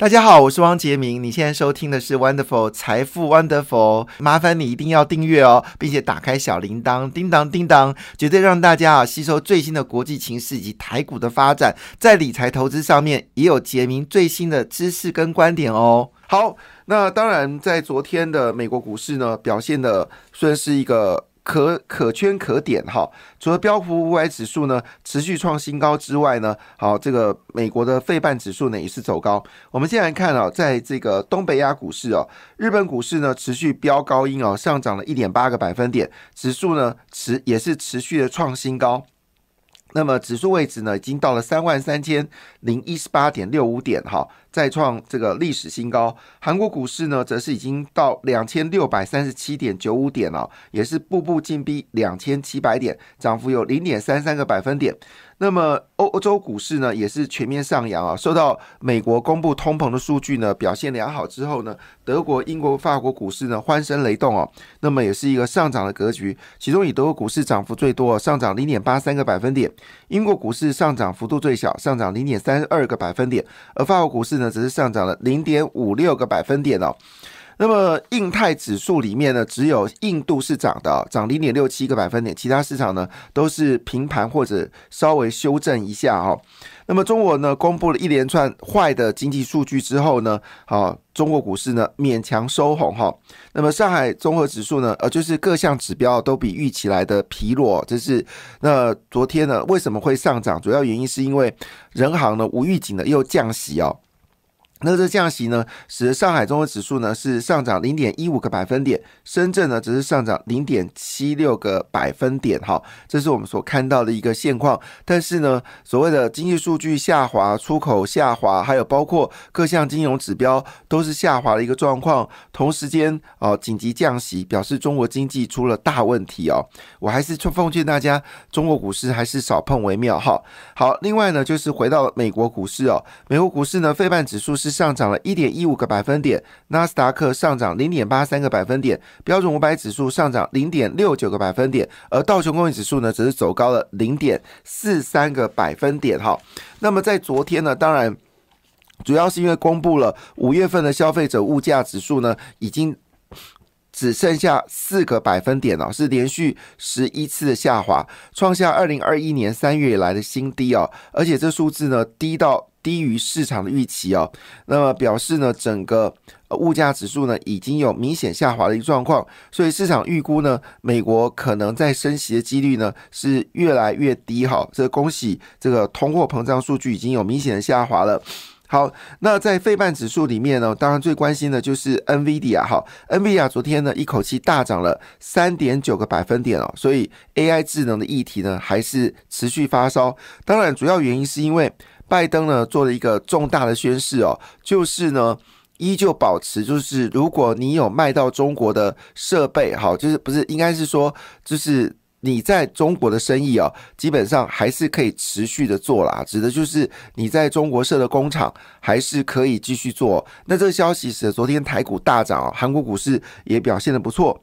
大家好，我是汪杰明。你现在收听的是 Wonderful 财富 Wonderful，麻烦你一定要订阅哦，并且打开小铃铛，叮当叮当，绝对让大家啊吸收最新的国际情势以及台股的发展，在理财投资上面也有杰明最新的知识跟观点哦。好，那当然在昨天的美国股市呢，表现的算是一个。可可圈可点哈，除了标普五百指数呢持续创新高之外呢，好，这个美国的费半指数呢也是走高。我们先来看啊，在这个东北亚股市哦，日本股市呢持续飙高音哦，上涨了一点八个百分点，指数呢持也是持续的创新高。那么指数位置呢，已经到了三万三千零一十八点六五点，哈，再创这个历史新高。韩国股市呢，则是已经到两千六百三十七点九五点了，也是步步进逼两千七百点，涨幅有零点三三个百分点。那么欧洲股市呢，也是全面上扬啊。受到美国公布通膨的数据呢，表现良好之后呢，德国、英国、法国股市呢欢声雷动哦。那么也是一个上涨的格局。其中以德国股市涨幅最多，上涨零点八三个百分点；英国股市上涨幅度最小，上涨零点三二个百分点；而法国股市呢，只是上涨了零点五六个百分点哦。那么印太指数里面呢，只有印度是涨的，涨零点六七个百分点，其他市场呢都是平盘或者稍微修正一下哈。那么中国呢，公布了一连串坏的经济数据之后呢，好，中国股市呢勉强收红哈。那么上海综合指数呢，呃，就是各项指标都比预期来的疲弱，这是那昨天呢为什么会上涨？主要原因是因为人行呢无预警的又降息哦。那这降息呢，使得上海综合指数呢是上涨零点一五个百分点，深圳呢只是上涨零点七六个百分点，哈，这是我们所看到的一个现况。但是呢，所谓的经济数据下滑、出口下滑，还有包括各项金融指标都是下滑的一个状况。同时间哦，紧急降息，表示中国经济出了大问题哦。我还是奉劝大家，中国股市还是少碰为妙，哈。好，另外呢，就是回到美国股市哦，美国股市呢，费半指数是。上涨了一点一五个百分点，纳斯达克上涨零点八三个百分点，标准五百指数上涨零点六九个百分点，而道琼工业指数呢，则是走高了零点四三个百分点。哈，那么在昨天呢，当然主要是因为公布了五月份的消费者物价指数呢，已经只剩下四个百分点了，是连续十一次的下滑，创下二零二一年三月以来的新低哦，而且这数字呢，低到。低于市场的预期哦，那么表示呢，整个物价指数呢已经有明显下滑的一个状况，所以市场预估呢，美国可能在升息的几率呢是越来越低哈。这恭喜这个通货膨胀数据已经有明显的下滑了。好，那在费半指数里面呢，当然最关心的就是 NVIDIA 哈，NVIDIA 昨天呢一口气大涨了三点九个百分点哦，所以 AI 智能的议题呢还是持续发烧。当然，主要原因是因为。拜登呢做了一个重大的宣誓哦，就是呢依旧保持，就是如果你有卖到中国的设备，好，就是不是应该是说，就是你在中国的生意哦，基本上还是可以持续的做啦，指的就是你在中国设的工厂还是可以继续做。那这个消息使得昨天台股大涨哦，韩国股市也表现的不错。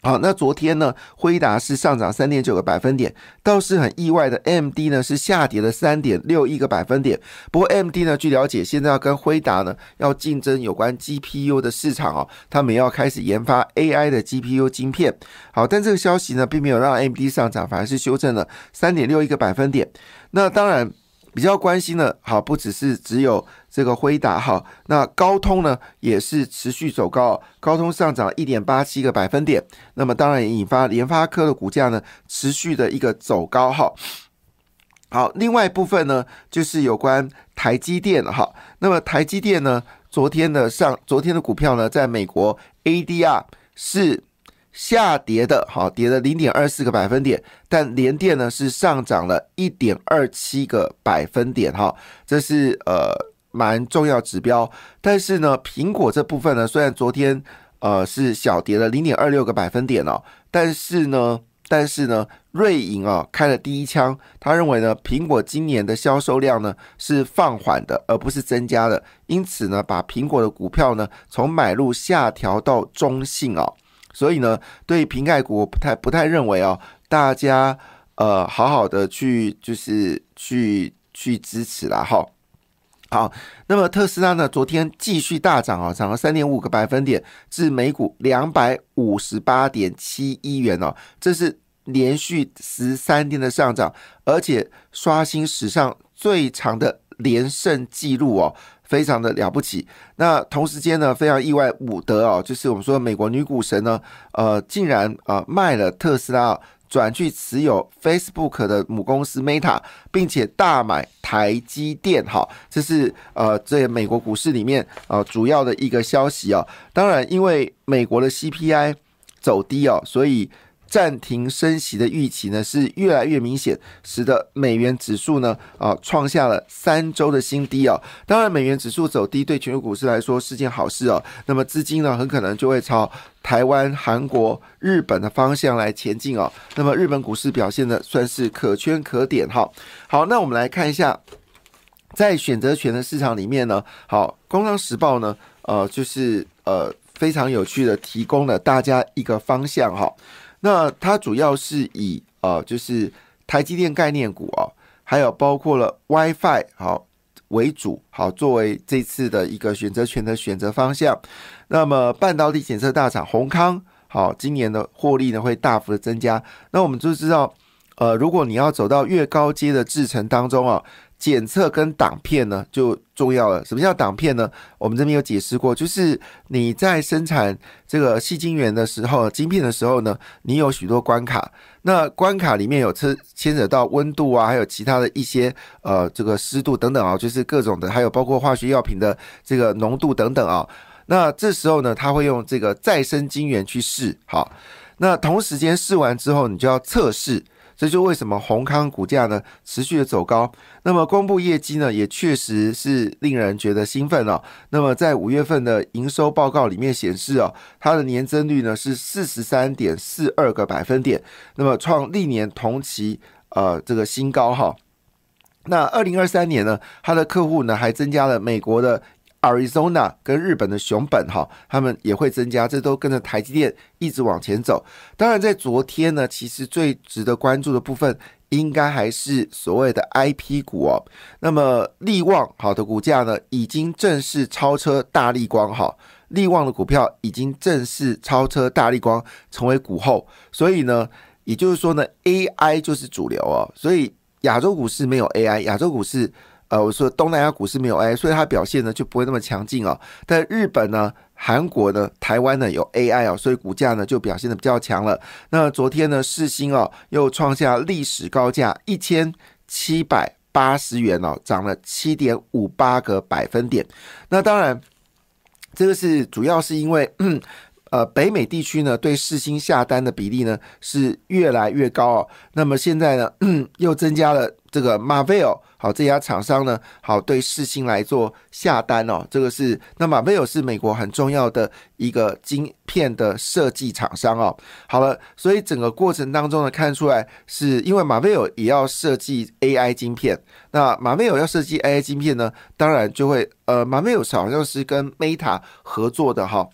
好，那昨天呢，辉达是上涨三点九个百分点，倒是很意外的，MD 呢是下跌了三点六一个百分点。不过 MD 呢，据了解，现在要跟辉达呢要竞争有关 GPU 的市场哦，他们要开始研发 AI 的 GPU 晶片。好，但这个消息呢，并没有让 MD 上涨，反而是修正了三点六一个百分点。那当然。比较关心的，好不只是只有这个辉达哈，那高通呢也是持续走高，高通上涨一点八七个百分点，那么当然也引发联发科的股价呢持续的一个走高哈。好，另外一部分呢就是有关台积电哈，那么台积电呢昨天的上昨天的股票呢在美国 ADR 是。下跌的，好，跌了零点二四个百分点，但联电呢是上涨了一点二七个百分点，哈，这是呃蛮重要指标。但是呢，苹果这部分呢，虽然昨天呃是小跌了零点二六个百分点哦，但是呢，但是呢，瑞银啊开了第一枪，他认为呢，苹果今年的销售量呢是放缓的，而不是增加的，因此呢，把苹果的股票呢从买入下调到中性哦。所以呢，对瓶盖股不太不太认为哦，大家呃好好的去就是去去支持啦哈。好，那么特斯拉呢？昨天继续大涨啊，涨了三点五个百分点，至每股两百五十八点七一元哦，这是连续十三天的上涨，而且刷新史上最长的连胜记录哦，非常的了不起。那同时间呢，非常意外，伍德哦，就是我们说美国女股神呢，呃，竟然呃卖了特斯拉。转去持有 Facebook 的母公司 Meta，并且大买台积电，哈，这是呃，这美国股市里面呃主要的一个消息啊。当然，因为美国的 CPI 走低哦，所以。暂停升息的预期呢是越来越明显，使得美元指数呢啊创下了三周的新低啊。当然，美元指数走低对全球股市来说是件好事哦。那么资金呢很可能就会朝台湾、韩国、日本的方向来前进哦。那么日本股市表现的算是可圈可点哈。好，那我们来看一下，在选择权的市场里面呢，好，《工商时报》呢呃就是呃非常有趣的提供了大家一个方向哈。那它主要是以呃，就是台积电概念股哦，还有包括了 WiFi 好为主，好作为这次的一个选择权的选择方向。那么半导体检测大厂宏康好，今年的获利呢会大幅的增加。那我们就知道，呃，如果你要走到越高阶的制程当中啊。检测跟挡片呢就重要了。什么叫挡片呢？我们这边有解释过，就是你在生产这个细晶圆的时候，晶片的时候呢，你有许多关卡。那关卡里面有牵牵扯到温度啊，还有其他的一些呃这个湿度等等啊，就是各种的，还有包括化学药品的这个浓度等等啊。那这时候呢，他会用这个再生晶圆去试。好，那同时间试完之后，你就要测试。这就为什么宏康股价呢持续的走高。那么公布业绩呢，也确实是令人觉得兴奋哦。那么在五月份的营收报告里面显示哦，它的年增率呢是四十三点四二个百分点，那么创历年同期呃这个新高哈。那二零二三年呢，它的客户呢还增加了美国的。Arizona 跟日本的熊本哈，他们也会增加，这都跟着台积电一直往前走。当然，在昨天呢，其实最值得关注的部分，应该还是所谓的 IP 股哦。那么利旺好的股价呢，已经正式超车大力光哈，利旺的股票已经正式超车大力光，成为股后。所以呢，也就是说呢，AI 就是主流哦。所以亚洲股市没有 AI，亚洲股市。呃，我说东南亚股市没有 AI，所以它表现呢就不会那么强劲哦。但日本呢、韩国呢、台湾呢有 AI 哦，所以股价呢就表现的比较强了。那昨天呢，世星哦又创下历史高价一千七百八十元哦，涨了七点五八个百分点。那当然，这个是主要是因为。呃，北美地区呢，对世星下单的比例呢是越来越高哦。那么现在呢，又增加了这个 Marvell 好这家厂商呢，好对世星来做下单哦。这个是那 Marvell 是美国很重要的一个晶片的设计厂商哦。好了，所以整个过程当中呢，看出来是因为 Marvell 也要设计 AI 晶片，那 Marvell 要设计 AI 晶片呢，当然就会呃，Marvell 好像是跟 Meta 合作的哈。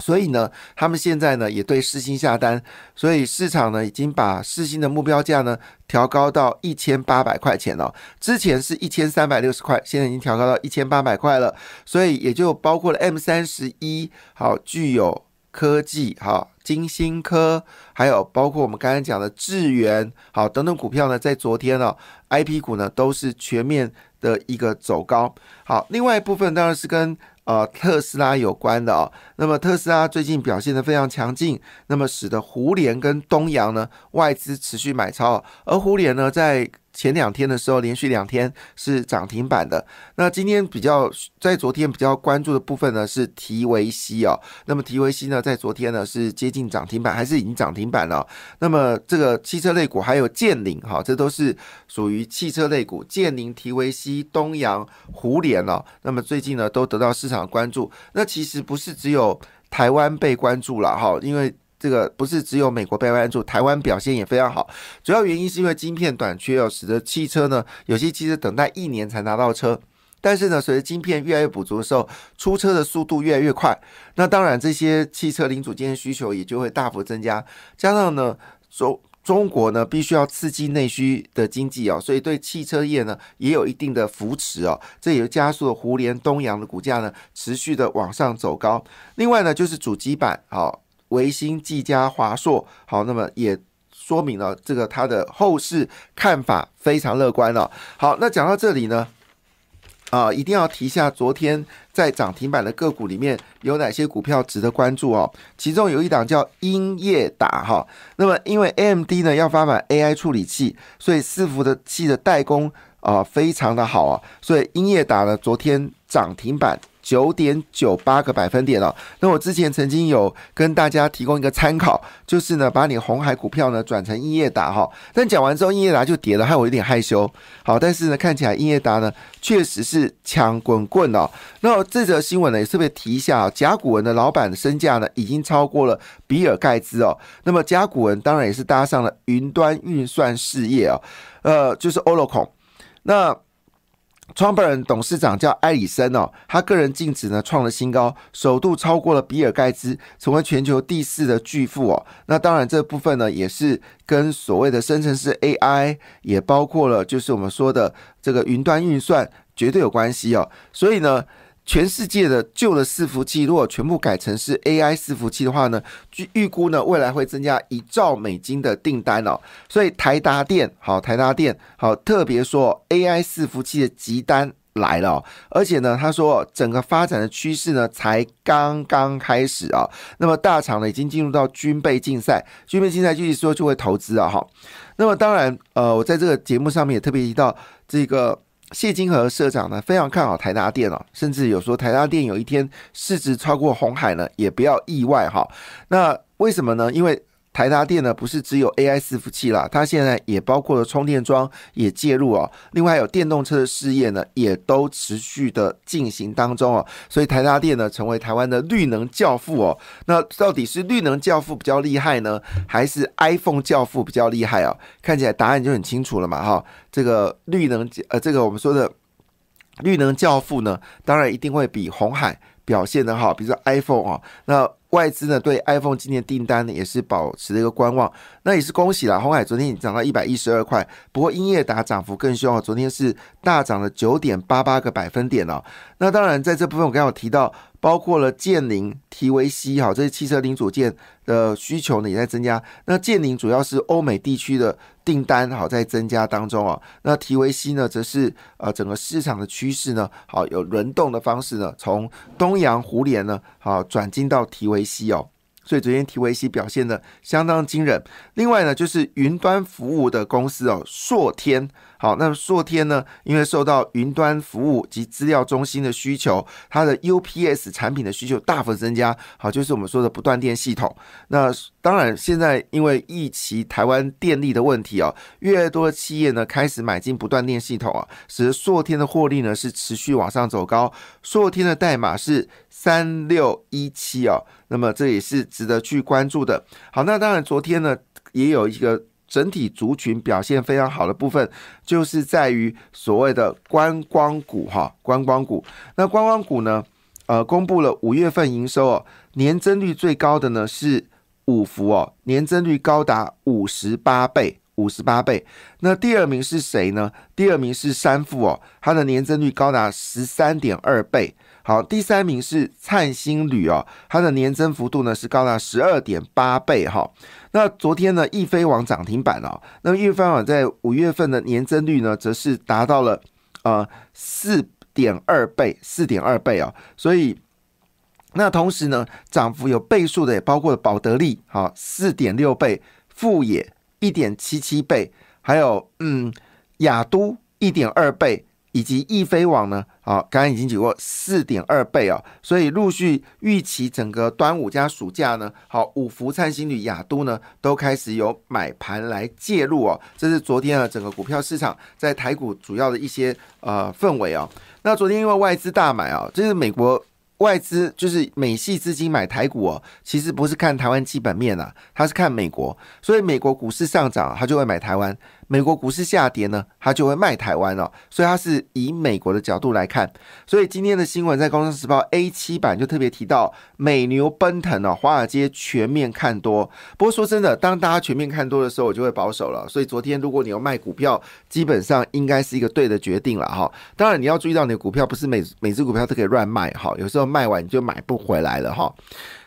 所以呢，他们现在呢也对四星下单，所以市场呢已经把四星的目标价呢调高到一千八百块钱了。之前是一千三百六十块，现在已经调高到一千八百块了。所以也就包括了 M 三十一，好具有科技，好金星科，还有包括我们刚才讲的智源，好等等股票呢，在昨天呢，I P 股呢都是全面的一个走高。好，另外一部分当然是跟。呃，特斯拉有关的哦，那么特斯拉最近表现的非常强劲，那么使得胡联跟东阳呢外资持续买超，而胡联呢在。前两天的时候，连续两天是涨停板的。那今天比较在昨天比较关注的部分呢，是提维西哦。那么提维西呢，在昨天呢是接近涨停板，还是已经涨停板了？那么这个汽车类股还有建领哈，这都是属于汽车类股。建领、提维西、东阳、湖联哦。那么最近呢，都得到市场关注。那其实不是只有台湾被关注了哈，因为。这个不是只有美国被关注，台湾表现也非常好。主要原因是因为晶片短缺哦，使得汽车呢有些汽车等待一年才拿到车。但是呢，随着晶片越来越补足的时候，出车的速度越来越快。那当然，这些汽车零组件需求也就会大幅增加。加上呢，中中国呢必须要刺激内需的经济哦，所以对汽车业呢也有一定的扶持哦，这也加速了胡联、东阳的股价呢持续的往上走高。另外呢就是主机板，好，维新、技嘉、华硕，好，那么也说明了这个它的后市看法非常乐观了。好，那讲到这里呢。啊，一定要提一下，昨天在涨停板的个股里面有哪些股票值得关注哦？其中有一档叫英业达哈，那么因为 AMD 呢要发展 AI 处理器，所以伺服的器的代工啊非常的好啊，所以英业达呢昨天涨停板。九点九八个百分点了。那我之前曾经有跟大家提供一个参考，就是呢，把你红海股票呢转成英业达哈。但讲完之后，英业达就跌了，害我有点害羞。好，但是呢，看起来英业达呢确实是强滚滚哦。那这则新闻呢也特别提一下，甲骨文的老板的身价呢已经超过了比尔盖茨哦。那么甲骨文当然也是搭上了云端运算事业哦，呃，就是 Oracle。那创办人、董事长叫埃里森哦，他个人净值呢创了新高，首度超过了比尔盖茨，成为全球第四的巨富哦。那当然这部分呢也是跟所谓的生成式 AI，也包括了就是我们说的这个云端运算，绝对有关系哦。所以呢。全世界的旧的伺服器，如果全部改成是 AI 伺服器的话呢，据预估呢，未来会增加一兆美金的订单哦。所以台达电好，台达电好，特别说 AI 伺服器的急单来了，而且呢，他说整个发展的趋势呢才刚刚开始啊。那么大厂呢已经进入到军备竞赛，军备竞赛就是说就会投资啊哈。那么当然，呃，我在这个节目上面也特别提到这个。谢金河社长呢非常看好台达电哦，甚至有说台达电有一天市值超过红海呢，也不要意外哈。那为什么呢？因为台达电呢，不是只有 AI 伺服器啦，它现在也包括了充电桩也介入哦。另外还有电动车的事业呢，也都持续的进行当中哦。所以台达电呢，成为台湾的绿能教父哦。那到底是绿能教父比较厉害呢，还是 iPhone 教父比较厉害啊？看起来答案就很清楚了嘛哈。这个绿能呃，这个我们说的绿能教父呢，当然一定会比红海表现的好，比如说 iPhone 啊，那。外资呢对 iPhone 今年订单呢也是保持了一个观望，那也是恭喜了。红海昨天已经涨到一百一十二块，不过英业达涨幅更凶啊，昨天是大涨了九点八八个百分点哦。那当然在这部分我刚刚有提到。包括了建宁、提维西，哈，这些汽车零组件的需求呢也在增加。那建宁主要是欧美地区的订单，好在增加当中啊。那提维西呢，则是呃整个市场的趋势呢，好有轮动的方式呢，从东洋湖联呢，好转进到提维西哦。所以昨天 TVC 表现的相当惊人。另外呢，就是云端服务的公司哦，硕天。好，那么硕天呢？因为受到云端服务及资料中心的需求，它的 UPS 产品的需求大幅增加。好，就是我们说的不断电系统。那当然，现在因为疫情台湾电力的问题啊，越来越多的企业呢开始买进不断电系统啊，使得硕天的获利呢是持续往上走高。硕天的代码是三六一七啊，那么这也是值得去关注的。好，那当然昨天呢也有一个。整体族群表现非常好的部分，就是在于所谓的观光股哈，观光股。那观光股呢，呃，公布了五月份营收哦，年增率最高的呢是五福哦，年增率高达五十八倍，五十八倍。那第二名是谁呢？第二名是三富哦，它的年增率高达十三点二倍。好，第三名是灿星旅哦，它的年增幅度呢是高达十二点八倍哈。那昨天呢，易飞网涨停板哦，那易飞网在五月份的年增率呢，则是达到了呃四点二倍，四点二倍哦。所以那同时呢，涨幅有倍数的也包括了宝德利，好四点六倍，富野一点七七倍，还有嗯雅都一点二倍。以及易飞网呢，啊，刚刚已经举过四点二倍啊，所以陆续预期整个端午加暑假呢，好五福灿星旅雅都呢都开始有买盘来介入哦，这是昨天啊整个股票市场在台股主要的一些呃氛围啊。那昨天因为外资大买啊，这是美国外资就是美系资金买台股哦，其实不是看台湾基本面啊，他是看美国，所以美国股市上涨，他就会买台湾。美国股市下跌呢，他就会卖台湾哦，所以他是以美国的角度来看。所以今天的新闻在《工商时报》A 七版就特别提到美牛奔腾哦，华尔街全面看多。不过说真的，当大家全面看多的时候，我就会保守了。所以昨天如果你要卖股票，基本上应该是一个对的决定了哈。当然你要注意到，你的股票不是每每只股票都可以乱卖哈，有时候卖完你就买不回来了哈。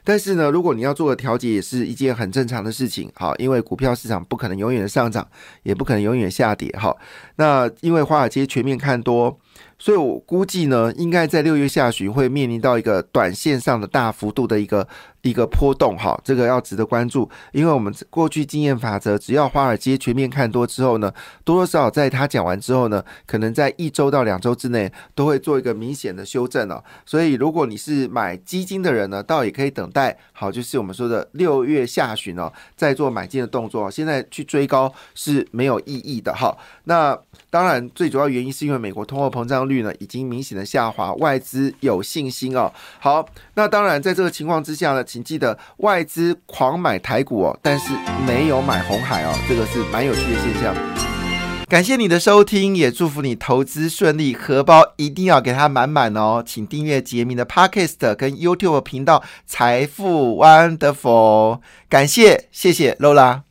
但是呢，如果你要做的调节，也是一件很正常的事情，哈，因为股票市场不可能永远的上涨，也不可能永远下跌，哈。那因为华尔街全面看多。所以我估计呢，应该在六月下旬会面临到一个短线上的大幅度的一个一个波动，哈，这个要值得关注。因为我们过去经验法则，只要华尔街全面看多之后呢，多多少少在他讲完之后呢，可能在一周到两周之内都会做一个明显的修正哦。所以如果你是买基金的人呢，倒也可以等待，好，就是我们说的六月下旬哦，再做买进的动作。现在去追高是没有意义的，哈。那当然，最主要原因是因为美国通货膨胀率呢已经明显的下滑，外资有信心哦。好，那当然在这个情况之下呢，请记得外资狂买台股哦，但是没有买红海哦，这个是蛮有趣的现象。感谢你的收听，也祝福你投资顺利，荷包一定要给它满满哦。请订阅杰明的 Podcast 跟 YouTube 频道财富 Wonderful，感谢，谢谢露拉。